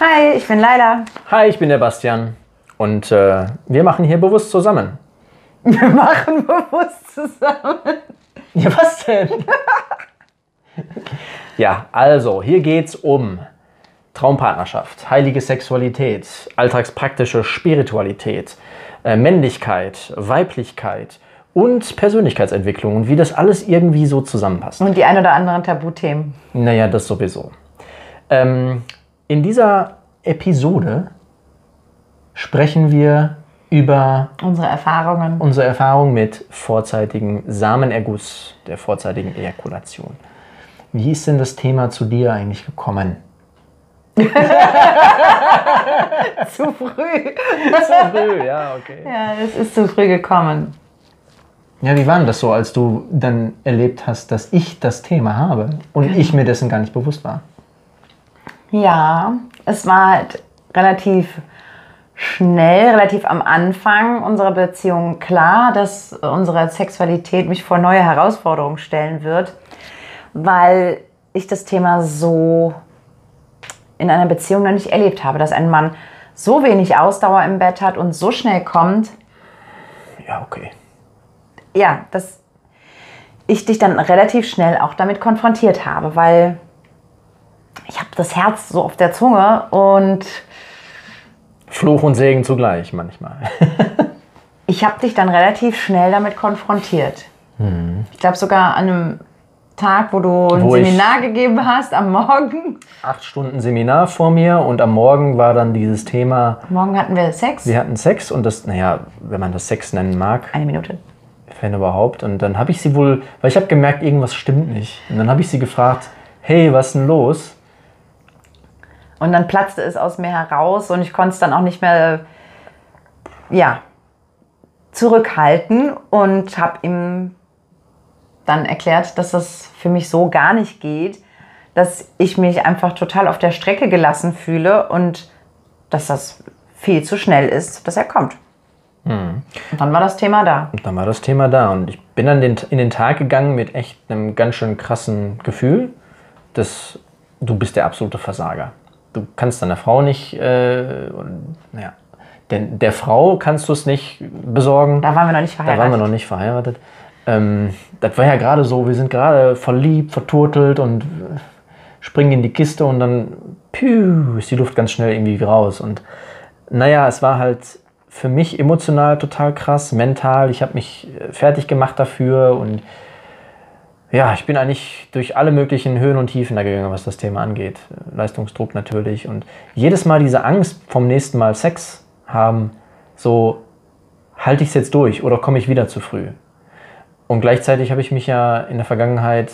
Hi, ich bin Laila. Hi, ich bin der Bastian und äh, wir machen hier bewusst zusammen. Wir machen bewusst zusammen. Ja, was denn? ja, also, hier geht's um Traumpartnerschaft, heilige Sexualität, alltagspraktische Spiritualität, äh, Männlichkeit, Weiblichkeit und Persönlichkeitsentwicklung und wie das alles irgendwie so zusammenpasst. Und die ein oder anderen Tabuthemen. Naja, das sowieso. Ähm, in dieser Episode sprechen wir über Unsere Erfahrungen. unsere Erfahrung mit vorzeitigem Samenerguss, der vorzeitigen Ejakulation. Wie ist denn das Thema zu dir eigentlich gekommen? zu früh. Zu früh, ja, okay. Ja, es ist zu früh gekommen. Ja, wie war denn das so, als du dann erlebt hast, dass ich das Thema habe und ich mir dessen gar nicht bewusst war? Ja, es war halt relativ schnell, relativ am Anfang unserer Beziehung klar, dass unsere Sexualität mich vor neue Herausforderungen stellen wird, weil ich das Thema so in einer Beziehung noch nicht erlebt habe, dass ein Mann so wenig Ausdauer im Bett hat und so schnell kommt, Ja, okay. ja, dass ich dich dann relativ schnell auch damit konfrontiert habe, weil ich habe das Herz so auf der Zunge und Fluch und Segen zugleich manchmal. ich habe dich dann relativ schnell damit konfrontiert. Ich glaube sogar an einem Tag, wo du ein Wo Seminar gegeben hast, am Morgen. Acht Stunden Seminar vor mir und am Morgen war dann dieses Thema, Morgen hatten wir Sex. wir hatten Sex und das, naja, wenn man das Sex nennen mag, Eine Minute. wenn überhaupt. Und dann habe ich sie wohl, weil ich habe gemerkt, irgendwas stimmt nicht. Und dann habe ich sie gefragt, hey, was ist denn los? Und dann platzte es aus mir heraus und ich konnte es dann auch nicht mehr, ja, zurückhalten und habe ihm dann erklärt, dass das für mich so gar nicht geht, dass ich mich einfach total auf der Strecke gelassen fühle und dass das viel zu schnell ist, dass er kommt. Und dann war das Thema da. Und dann war das Thema da. Und ich bin dann in den Tag gegangen mit echt einem ganz schön krassen Gefühl, dass du bist der absolute Versager. Du kannst deiner Frau nicht, äh, naja, denn der Frau kannst du es nicht besorgen. Da waren wir noch nicht Da verheiratet. waren wir noch nicht verheiratet. Ähm, das war ja gerade so, wir sind gerade verliebt, verturtelt und springen in die Kiste und dann piu, ist die Luft ganz schnell irgendwie raus. Und naja, es war halt für mich emotional total krass, mental. Ich habe mich äh, fertig gemacht dafür und ja, ich bin eigentlich durch alle möglichen Höhen und Tiefen da gegangen, was das Thema angeht. Leistungsdruck natürlich und jedes Mal diese Angst vom nächsten Mal Sex haben, so halte ich es jetzt durch oder komme ich wieder zu früh? Und gleichzeitig habe ich mich ja in der Vergangenheit,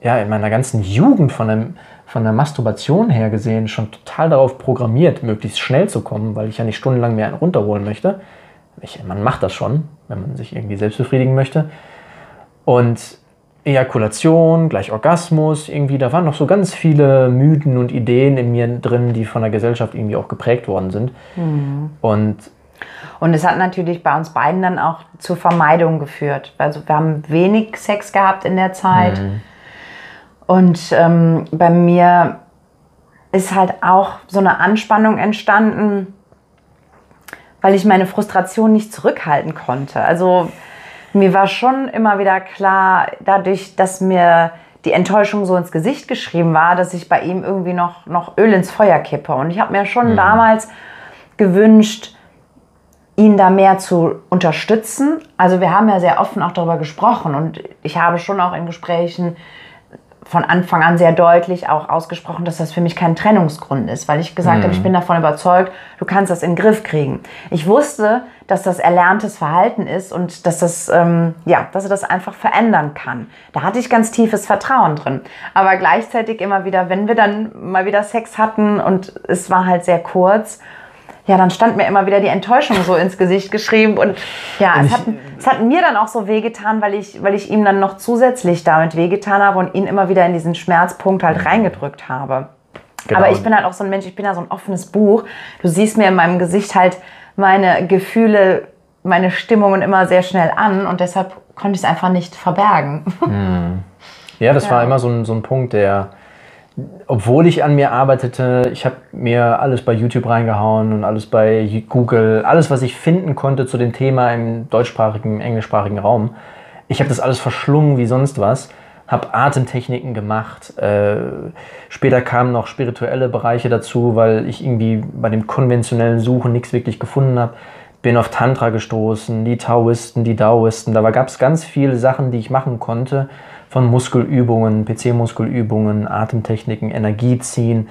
ja, in meiner ganzen Jugend von, einem, von der Masturbation her gesehen, schon total darauf programmiert, möglichst schnell zu kommen, weil ich ja nicht stundenlang mehr einen runterholen möchte. Ich, man macht das schon, wenn man sich irgendwie selbst befriedigen möchte. Und Ejakulation, gleich Orgasmus, irgendwie, da waren noch so ganz viele Mythen und Ideen in mir drin, die von der Gesellschaft irgendwie auch geprägt worden sind. Und Und es hat natürlich bei uns beiden dann auch zur Vermeidung geführt. Also wir haben wenig Sex gehabt in der Zeit. Und ähm, bei mir ist halt auch so eine Anspannung entstanden, weil ich meine Frustration nicht zurückhalten konnte. Also mir war schon immer wieder klar, dadurch, dass mir die Enttäuschung so ins Gesicht geschrieben war, dass ich bei ihm irgendwie noch, noch Öl ins Feuer kippe. Und ich habe mir schon damals gewünscht, ihn da mehr zu unterstützen. Also wir haben ja sehr offen auch darüber gesprochen und ich habe schon auch in Gesprächen von Anfang an sehr deutlich auch ausgesprochen, dass das für mich kein Trennungsgrund ist, weil ich gesagt mhm. habe, ich bin davon überzeugt, du kannst das in den Griff kriegen. Ich wusste, dass das erlerntes Verhalten ist und dass das, ähm, ja, dass er das einfach verändern kann. Da hatte ich ganz tiefes Vertrauen drin. Aber gleichzeitig immer wieder, wenn wir dann mal wieder Sex hatten und es war halt sehr kurz, ja, dann stand mir immer wieder die Enttäuschung so ins Gesicht geschrieben und ja, und es, hat, es hat mir dann auch so wehgetan, weil ich, weil ich ihm dann noch zusätzlich damit wehgetan habe und ihn immer wieder in diesen Schmerzpunkt halt reingedrückt habe. Genau. Aber ich bin halt auch so ein Mensch, ich bin ja so ein offenes Buch. Du siehst mir in meinem Gesicht halt meine Gefühle, meine Stimmungen immer sehr schnell an und deshalb konnte ich es einfach nicht verbergen. Hm. Ja, das ja. war immer so ein, so ein Punkt, der, obwohl ich an mir arbeitete, ich habe mir alles bei YouTube reingehauen und alles bei Google, alles, was ich finden konnte zu dem Thema im deutschsprachigen, englischsprachigen Raum. Ich habe das alles verschlungen wie sonst was, habe Atemtechniken gemacht. Äh, später kamen noch spirituelle Bereiche dazu, weil ich irgendwie bei dem konventionellen Suchen nichts wirklich gefunden habe. Bin auf Tantra gestoßen, die Taoisten, die Daoisten. Da gab es ganz viele Sachen, die ich machen konnte von Muskelübungen, PC-Muskelübungen, Atemtechniken, Energie ziehen.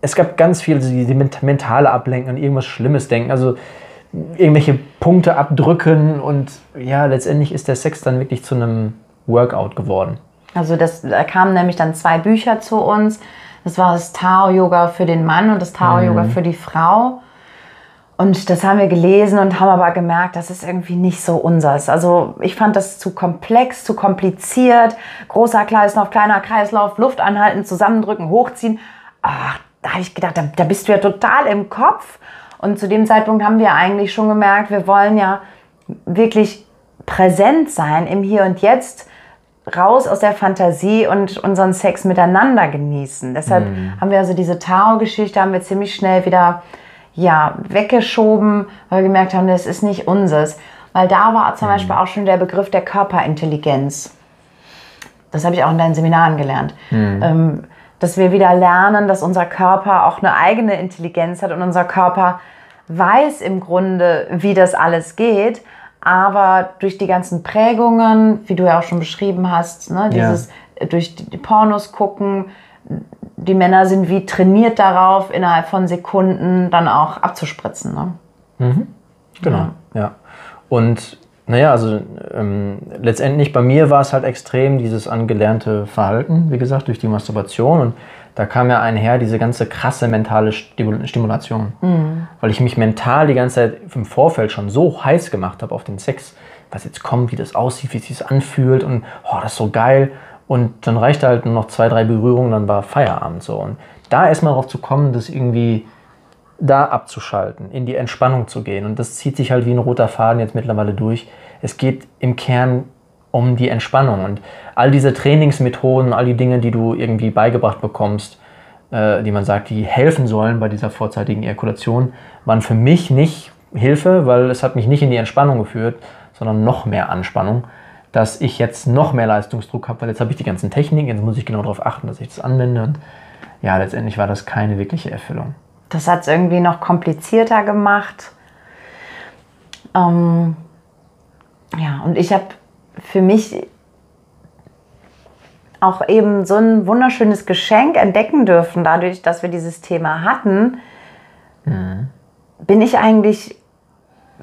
Es gab ganz viele, die, die mentale Ablenken, an irgendwas Schlimmes denken, also irgendwelche Punkte abdrücken und ja, letztendlich ist der Sex dann wirklich zu einem Workout geworden. Also das, da kamen nämlich dann zwei Bücher zu uns. Das war das Tao-Yoga für den Mann und das Tao-Yoga mhm. für die Frau. Und das haben wir gelesen und haben aber gemerkt, das ist irgendwie nicht so unseres. Also ich fand das zu komplex, zu kompliziert. Großer Kreislauf, kleiner Kreislauf, Luft anhalten, zusammendrücken, hochziehen. Ach, da habe ich gedacht, da, da bist du ja total im Kopf. Und zu dem Zeitpunkt haben wir eigentlich schon gemerkt, wir wollen ja wirklich präsent sein im Hier und Jetzt, raus aus der Fantasie und unseren Sex miteinander genießen. Deshalb mhm. haben wir also diese Tao-Geschichte, haben wir ziemlich schnell wieder ja, weggeschoben, weil wir gemerkt haben, das ist nicht unseres. Weil da war zum mhm. Beispiel auch schon der Begriff der Körperintelligenz. Das habe ich auch in deinen Seminaren gelernt. Mhm. Ähm, dass wir wieder lernen, dass unser Körper auch eine eigene Intelligenz hat und unser Körper weiß im Grunde, wie das alles geht. Aber durch die ganzen Prägungen, wie du ja auch schon beschrieben hast, ne, dieses ja. durch die Pornos gucken, die Männer sind wie trainiert darauf, innerhalb von Sekunden dann auch abzuspritzen. Ne? Mhm. Genau, ja. ja. Und naja, also ähm, letztendlich bei mir war es halt extrem dieses angelernte Verhalten, wie gesagt, durch die Masturbation. Und da kam ja einher diese ganze krasse mentale Stimulation. Mhm. Weil ich mich mental die ganze Zeit im Vorfeld schon so heiß gemacht habe auf den Sex, was jetzt kommt, wie das aussieht, wie es sich anfühlt und oh, das ist so geil. Und dann reichte halt nur noch zwei, drei Berührungen, dann war Feierabend so. Und da erstmal darauf zu kommen, das irgendwie da abzuschalten, in die Entspannung zu gehen. Und das zieht sich halt wie ein roter Faden jetzt mittlerweile durch. Es geht im Kern um die Entspannung. Und all diese Trainingsmethoden, all die Dinge, die du irgendwie beigebracht bekommst, äh, die man sagt, die helfen sollen bei dieser vorzeitigen Ejakulation, waren für mich nicht Hilfe, weil es hat mich nicht in die Entspannung geführt, sondern noch mehr Anspannung dass ich jetzt noch mehr Leistungsdruck habe, weil jetzt habe ich die ganzen Techniken, jetzt muss ich genau darauf achten, dass ich das anwende. Und ja, letztendlich war das keine wirkliche Erfüllung. Das hat es irgendwie noch komplizierter gemacht. Ähm, ja, und ich habe für mich auch eben so ein wunderschönes Geschenk entdecken dürfen, dadurch, dass wir dieses Thema hatten, mhm. bin ich eigentlich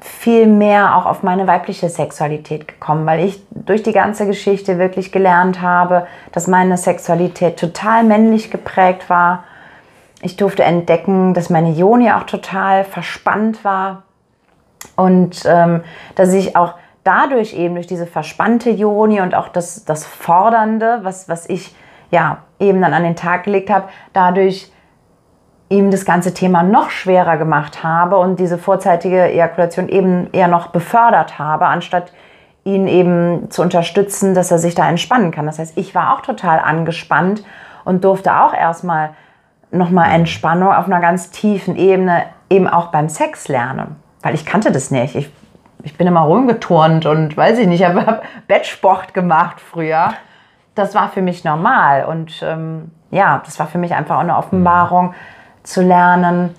viel mehr auch auf meine weibliche Sexualität gekommen, weil ich durch die ganze Geschichte wirklich gelernt habe, dass meine Sexualität total männlich geprägt war. Ich durfte entdecken, dass meine Joni auch total verspannt war und ähm, dass ich auch dadurch eben durch diese verspannte Joni und auch das, das Fordernde, was, was ich ja eben dann an den Tag gelegt habe, dadurch ihm das ganze Thema noch schwerer gemacht habe und diese vorzeitige Ejakulation eben eher noch befördert habe, anstatt ihn eben zu unterstützen, dass er sich da entspannen kann. Das heißt, ich war auch total angespannt und durfte auch erstmal nochmal Entspannung auf einer ganz tiefen Ebene eben auch beim Sex lernen, weil ich kannte das nicht. Ich, ich bin immer rumgeturnt und weiß ich nicht, habe Bettsport gemacht früher. Das war für mich normal und ähm, ja, das war für mich einfach auch eine Offenbarung, zu lernen,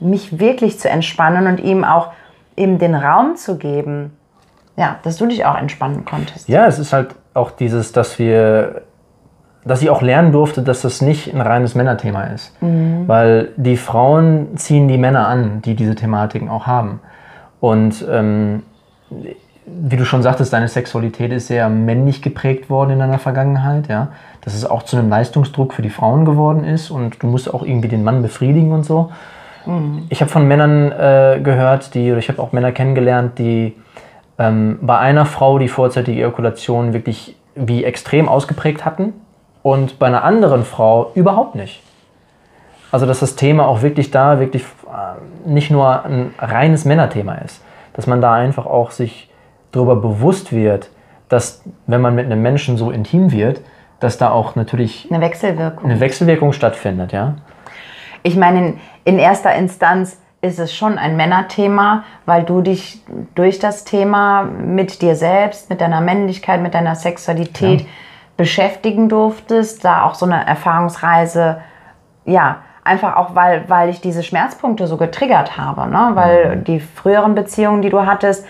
mich wirklich zu entspannen und ihm auch eben den Raum zu geben, ja, dass du dich auch entspannen konntest. Ja, es ist halt auch dieses, dass wir dass ich auch lernen durfte, dass das nicht ein reines Männerthema ist. Weil die Frauen ziehen die Männer an, die diese Thematiken auch haben. Und ähm, wie du schon sagtest, deine Sexualität ist sehr männlich geprägt worden in deiner Vergangenheit, ja. Dass es auch zu einem Leistungsdruck für die Frauen geworden ist und du musst auch irgendwie den Mann befriedigen und so. Ich habe von Männern äh, gehört, die, oder ich habe auch Männer kennengelernt, die ähm, bei einer Frau die vorzeitige Ejakulation wirklich wie extrem ausgeprägt hatten und bei einer anderen Frau überhaupt nicht. Also dass das Thema auch wirklich da wirklich äh, nicht nur ein reines Männerthema ist. Dass man da einfach auch sich darüber bewusst wird, dass wenn man mit einem Menschen so intim wird, dass da auch natürlich Eine Wechselwirkung. eine Wechselwirkung stattfindet, ja. Ich meine, in, erster Instanz ist es schon ein Männerthema, weil du dich durch das Thema mit dir selbst, mit deiner Männlichkeit, mit deiner Sexualität Ja. beschäftigen durftest, da auch so eine Erfahrungsreise, ja, einfach auch, weil, weil ich diese Schmerzpunkte so getriggert habe, ne? weil die früheren Beziehungen, die du hattest,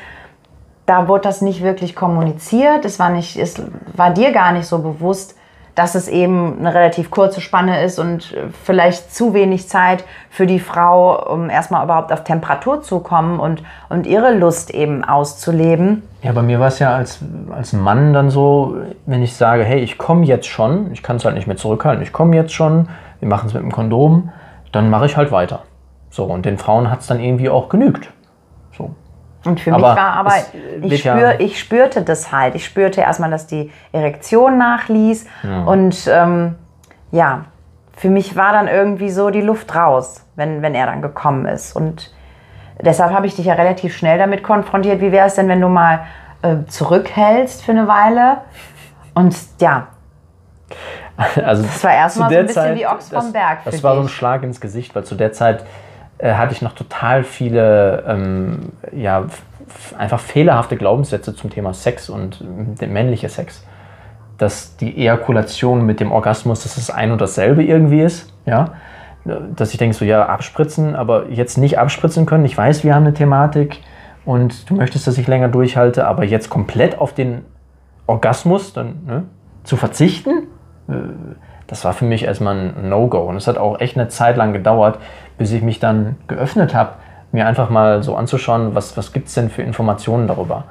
da wurde das nicht wirklich kommuniziert. Es war, nicht, es war dir gar nicht so bewusst, dass es eben eine relativ kurze Spanne ist und äh, vielleicht zu wenig Zeit für die Frau, um erstmal überhaupt auf Temperatur zu kommen und, und ihre Lust eben auszuleben. Ja, bei mir war es ja als, als Mann dann so, wenn ich sage, hey, ich komme jetzt schon, ich kann es halt nicht mehr zurückhalten, ich komme jetzt schon, wir machen es mit dem Kondom, dann mache ich halt weiter. So, und den Frauen hat es dann irgendwie auch genügt. Und für Aber mich war aber, wird ich, ja- spür, ich spürte das halt. Ich spürte erstmal, dass die Erektion nachließ. Und ähm, ja, für mich war dann irgendwie so die Luft raus, wenn, wenn er dann gekommen ist. Und deshalb habe ich dich ja relativ schnell damit konfrontiert. Wie wäre es denn, wenn du mal äh, zurückhältst für eine Weile? Und ja, Also das war erstmal so ein bisschen Zeit, wie Ochs vom Berg Das war so ein dich. Schlag ins Gesicht, weil zu der Zeit äh, hatte ich noch total viele ähm, ja, einfach fehlerhafte Glaubenssätze zum Thema Sex und ähm, der männliche Sex. Dass die Ejakulation mit dem Orgasmus, dass es ein und dasselbe irgendwie ist. Ja? Dass ich denke, so ja, abspritzen, aber jetzt nicht abspritzen können. Ich weiß, wir haben eine Thematik und du möchtest, dass ich länger durchhalte, aber jetzt komplett auf den Orgasmus dann ne, zu verzichten, das war für mich erstmal ein No-Go. Und es hat auch echt eine Zeit lang gedauert, bis ich mich dann geöffnet habe, mir einfach mal so anzuschauen, was, was gibt es denn für Informationen darüber.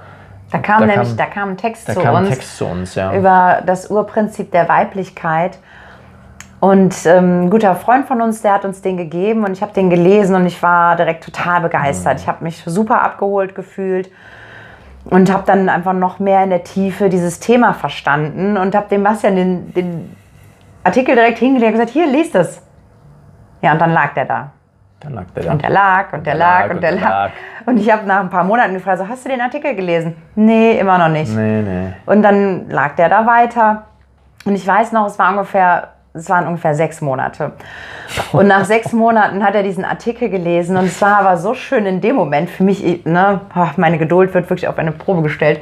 Da kam Da nämlich kam- da kam ein Text Da zu kam uns. Text zu uns, ja. über das Urprinzip der Weiblichkeit. Und ähm, ein guter Freund von uns, der hat uns den gegeben und ich habe den gelesen und ich war direkt total begeistert. Ich habe mich super abgeholt gefühlt und habe dann einfach noch mehr in der Tiefe dieses Thema verstanden und habe dem Bastian den, den Artikel direkt hingelegt und gesagt, hier, lies das. Ja, und dann lag der da. Dann lag der da. Und der lag und der lag und der lag. Und ich habe nach ein paar Monaten gefragt, so, hast du den Artikel gelesen? Nee, immer noch nicht. Nee, nee. Und dann lag der da weiter. Und ich weiß noch, es war ungefähr, es waren ungefähr sechs Monate. Und nach sechs Monaten hat er diesen Artikel gelesen. Und es war aber so schön in dem Moment für mich, ne, meine Geduld wird wirklich auf eine Probe gestellt.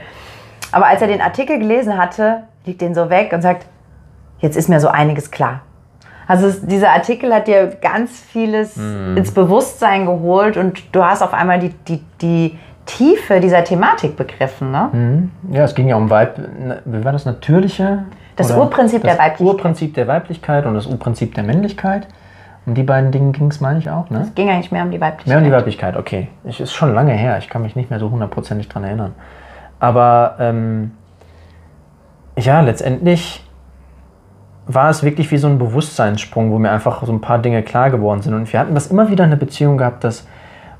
Aber als er den Artikel gelesen hatte, liegt den so weg und sagt, jetzt ist mir so einiges klar. Also es, dieser Artikel hat dir ganz vieles ins Bewusstsein geholt und du hast auf einmal die, die, die Tiefe dieser Thematik begriffen. Ne? Ja, es ging ja um Weib. Wie war das natürliche? Das Oder Urprinzip der das Weiblichkeit. Urprinzip der Weiblichkeit und das Urprinzip der Männlichkeit. Um die beiden Dinge ging es, meine ich auch, ne? Es ging eigentlich mehr um die Weiblichkeit. Mehr um die Weiblichkeit, okay. Ich, ist schon lange her, ich kann mich nicht mehr so hundertprozentig dran erinnern. Aber ähm, ja, letztendlich war es wirklich wie so ein Bewusstseinssprung, wo mir einfach so ein paar Dinge klar geworden sind. Und wir hatten das immer wieder in der Beziehung gehabt, dass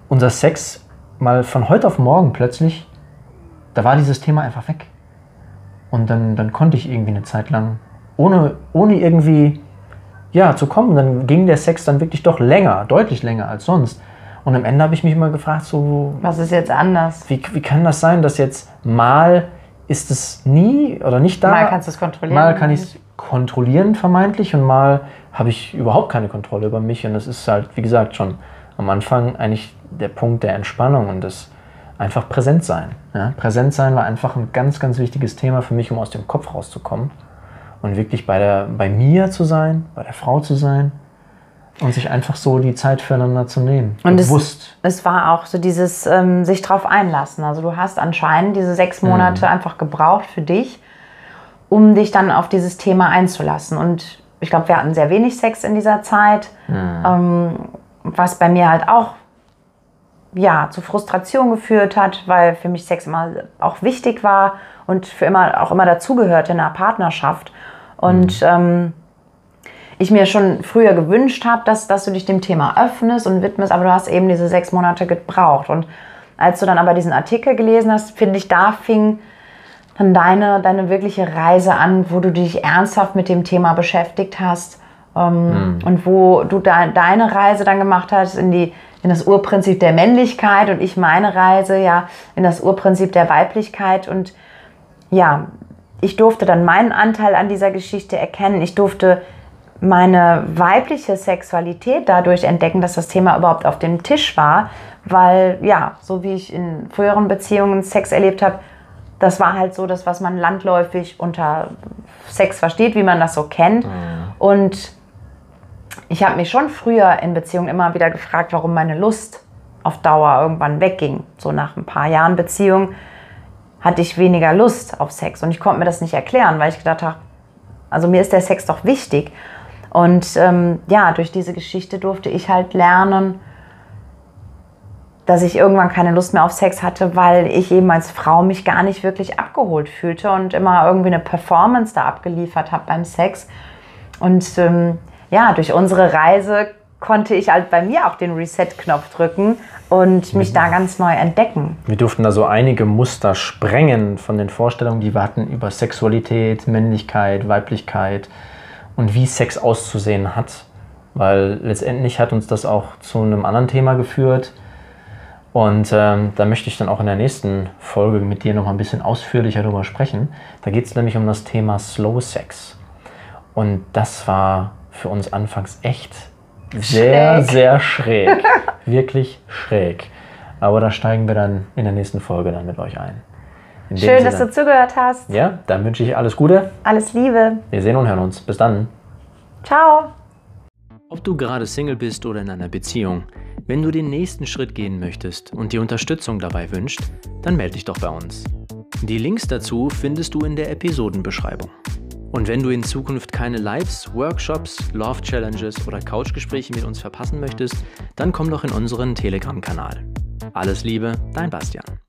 unser Sex mal von heute auf morgen plötzlich, da war dieses Thema einfach weg. Und dann, dann konnte ich irgendwie eine Zeit lang, ohne, ohne irgendwie ja, zu kommen, dann ging der Sex dann wirklich doch länger, deutlich länger als sonst. Und am Ende habe ich mich immer gefragt, so, Was ist jetzt anders? wie, wie kann das sein, dass jetzt mal ist es nie oder nicht da? Mal kannst du es kontrollieren. Mal kann ich es kontrollieren vermeintlich und mal habe ich überhaupt keine Kontrolle über mich. Und das ist halt, wie gesagt, schon am Anfang eigentlich der Punkt der Entspannung und das einfach präsent sein. Ja? Präsent sein war einfach ein ganz, ganz wichtiges Thema für mich, um aus dem Kopf rauszukommen und wirklich bei, der, bei mir zu sein, bei der Frau zu sein und sich einfach so die Zeit füreinander zu nehmen. Und es, Bewusst. es war auch so dieses ähm, sich drauf einlassen. Also du hast anscheinend diese sechs Mhm. Monate einfach gebraucht für dich, um dich dann auf dieses Thema einzulassen. Und ich glaube, wir hatten sehr wenig Sex in dieser Zeit, ähm, was bei mir halt auch ja, zu Frustration geführt hat, weil für mich Sex immer auch wichtig war und für immer auch immer dazugehörte in einer Partnerschaft. Und ähm, ich mir schon früher gewünscht habe, dass, dass du dich dem Thema öffnest und widmest, aber du hast eben diese sechs Monate gebraucht. Und als du dann aber diesen Artikel gelesen hast, finde ich, da fing dann deine, deine wirkliche Reise an, wo du dich ernsthaft mit dem Thema beschäftigt hast ähm, und wo du de deine Reise dann gemacht hast in, die, in das Urprinzip der Männlichkeit und ich meine Reise ja in das Urprinzip der Weiblichkeit. Und ja, ich durfte dann meinen Anteil an dieser Geschichte erkennen. Ich durfte meine weibliche Sexualität dadurch entdecken, dass das Thema überhaupt auf dem Tisch war, weil ja, so wie ich in früheren Beziehungen Sex erlebt habe, das war halt so das, was man landläufig unter Sex versteht, wie man das so kennt. Und ich habe mich schon früher in Beziehungen immer wieder gefragt, warum meine Lust auf Dauer irgendwann wegging. So nach ein paar Jahren Beziehung hatte ich weniger Lust auf Sex und ich konnte mir das nicht erklären, weil ich gedacht habe, also mir ist der Sex doch wichtig. Und ähm, ja, durch diese Geschichte durfte ich halt lernen, dass ich irgendwann keine Lust mehr auf Sex hatte, weil ich eben als Frau mich gar nicht wirklich abgeholt fühlte und immer irgendwie eine Performance da abgeliefert habe beim Sex. Und ähm, ja, durch unsere Reise konnte ich halt bei mir auch den Reset-Knopf drücken und mich da ganz neu entdecken. Wir durften da so einige Muster sprengen von den Vorstellungen, die wir hatten über Sexualität, Männlichkeit, Weiblichkeit und wie Sex auszusehen hat. Weil letztendlich hat uns das auch zu einem anderen Thema geführt. Und ähm, da möchte ich dann auch in der nächsten Folge mit dir noch mal ein bisschen ausführlicher darüber sprechen. Da geht es nämlich um das Thema Slow Sex. Und das war für uns anfangs echt sehr, Schräg. sehr schräg. Wirklich schräg. Aber da steigen wir dann in der nächsten Folge dann mit euch ein. Schön, dass du zugehört hast. Ja, dann wünsche ich alles Gute. Alles Liebe. Wir sehen und hören uns. Bis dann. Ciao. Ob du gerade Single bist oder in einer Beziehung, wenn du den nächsten Schritt gehen möchtest und dir Unterstützung dabei wünscht, dann melde dich doch bei uns. Die Links dazu findest du in der Episodenbeschreibung. Und wenn du in Zukunft keine Lives, Workshops, Love Challenges oder Couchgespräche mit uns verpassen möchtest, dann komm doch in unseren Telegram-Kanal. Alles Liebe, dein Bastian.